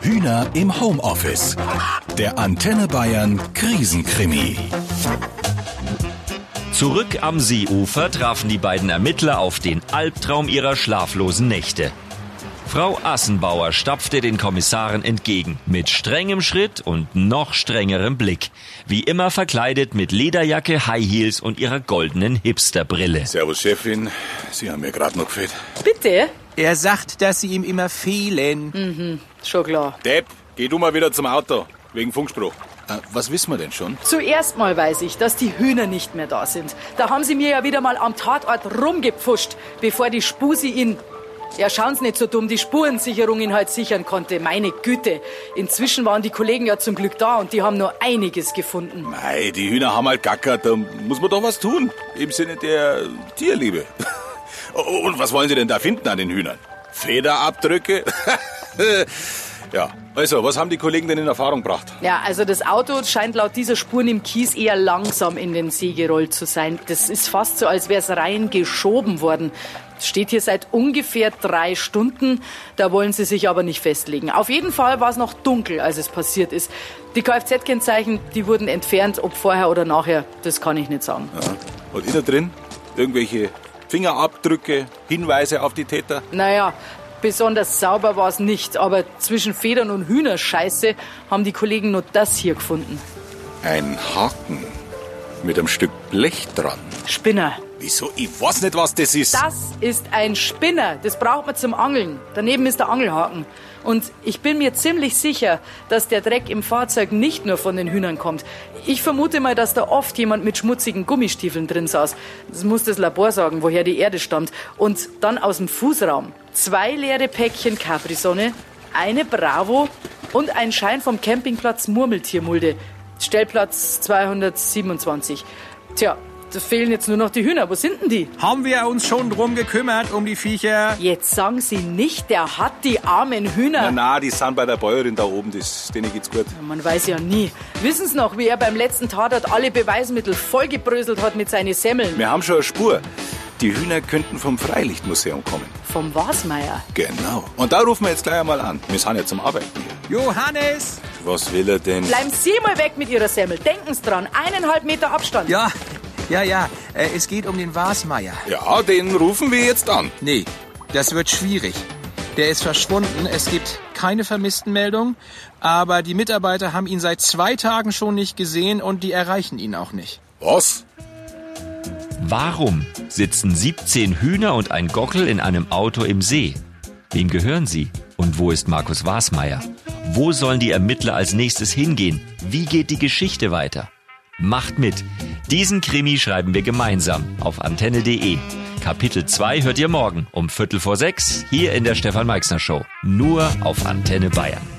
Hühner im Homeoffice. Der Antenne Bayern Krisenkrimi. Zurück am Seeufer trafen die beiden Ermittler auf den Albtraum ihrer schlaflosen Nächte. Frau Assenbauer stapfte den Kommissaren entgegen, mit strengem Schritt und noch strengerem Blick. Wie immer verkleidet mit Lederjacke, High Heels und ihrer goldenen Hipsterbrille. Servus, Chefin. Sie haben mir gerade noch gefehlt. Bitte? Er sagt, dass sie ihm immer fehlen. Schon klar. Depp, geh du mal wieder zum Auto. Wegen Funkspruch. Äh, was wissen wir denn schon? Zuerst mal weiß ich, dass die Hühner nicht mehr da sind. Da haben sie mir ja wieder mal am Tatort rumgepfuscht, bevor die Spusi ihn... Ja, schauen's nicht so dumm, die Spurensicherung ihn halt sichern konnte. Meine Güte. Inzwischen waren die Kollegen ja zum Glück da und die haben nur einiges gefunden. Mei, die Hühner haben halt gackert. Da muss man doch was tun. Im Sinne der Tierliebe. Und was wollen Sie denn da finden an den Hühnern? Federabdrücke? ja, also, was haben die Kollegen denn in Erfahrung gebracht? Ja, also das Auto scheint laut dieser Spuren im Kies eher langsam in den See gerollt zu sein. Das ist fast so, als wäre es rein geschoben worden. Es Steht hier seit ungefähr drei Stunden. Da wollen sie sich aber nicht festlegen. Auf jeden Fall war es noch dunkel, als es passiert ist. Die Kfz-Kennzeichen, die wurden entfernt, ob vorher oder nachher, das kann ich nicht sagen. Ja. Und innen drin? Irgendwelche Fingerabdrücke, Hinweise auf die Täter? Naja, besonders sauber war es nicht, aber zwischen Federn und Hühnerscheiße haben die Kollegen nur das hier gefunden. Ein Haken mit einem Stück Blech dran. Spinner. Wieso? Ich weiß nicht, was das ist. Das ist ein Spinner. Das braucht man zum Angeln. Daneben ist der Angelhaken. Und ich bin mir ziemlich sicher, dass der Dreck im Fahrzeug nicht nur von den Hühnern kommt. Ich vermute mal, dass da oft jemand mit schmutzigen Gummistiefeln drin saß. Das muss das Labor sagen, woher die Erde stammt. Und dann aus dem Fußraum. Zwei leere Päckchen Capri-Sonne, eine Bravo und ein Schein vom Campingplatz Murmeltiermulde. Stellplatz 227. Tja, da fehlen jetzt nur noch die Hühner. Wo sind denn die? Haben wir uns schon drum gekümmert, um die Viecher? Jetzt sagen Sie nicht, der hat die armen Hühner. Na, na, die sind bei der Bäuerin da oben, das, denen geht's gut. Man weiß ja nie. Wissen Sie noch, wie er beim letzten Tatort alle Beweismittel vollgebröselt hat mit seinen Semmeln? Wir haben schon eine Spur. Die Hühner könnten vom Freilichtmuseum kommen. Vom Wasmeier. Genau. Und da rufen wir jetzt gleich einmal an. Wir sind ja zum Arbeiten hier. Johannes! Was will er denn? Bleiben Sie mal weg mit Ihrer Semmel. Denken Sie dran. Eineinhalb Meter Abstand. Ja, ja, ja. Äh, es geht um den Wasmeier. Ja, den rufen wir jetzt an. Nee, das wird schwierig. Der ist verschwunden. Es gibt keine Vermisstenmeldung. Aber die Mitarbeiter haben ihn seit zwei Tagen schon nicht gesehen und die erreichen ihn auch nicht. Was? Warum sitzen 17 Hühner und ein Gockel in einem Auto im See? Wem gehören sie? Und wo ist Markus Wasmeier? Wo sollen die Ermittler als nächstes hingehen? Wie geht die Geschichte weiter? Macht mit! Diesen Krimi schreiben wir gemeinsam auf antenne.de. Kapitel 2 hört ihr morgen um Viertel vor sechs hier in der Stefan Meixner Show. Nur auf Antenne Bayern.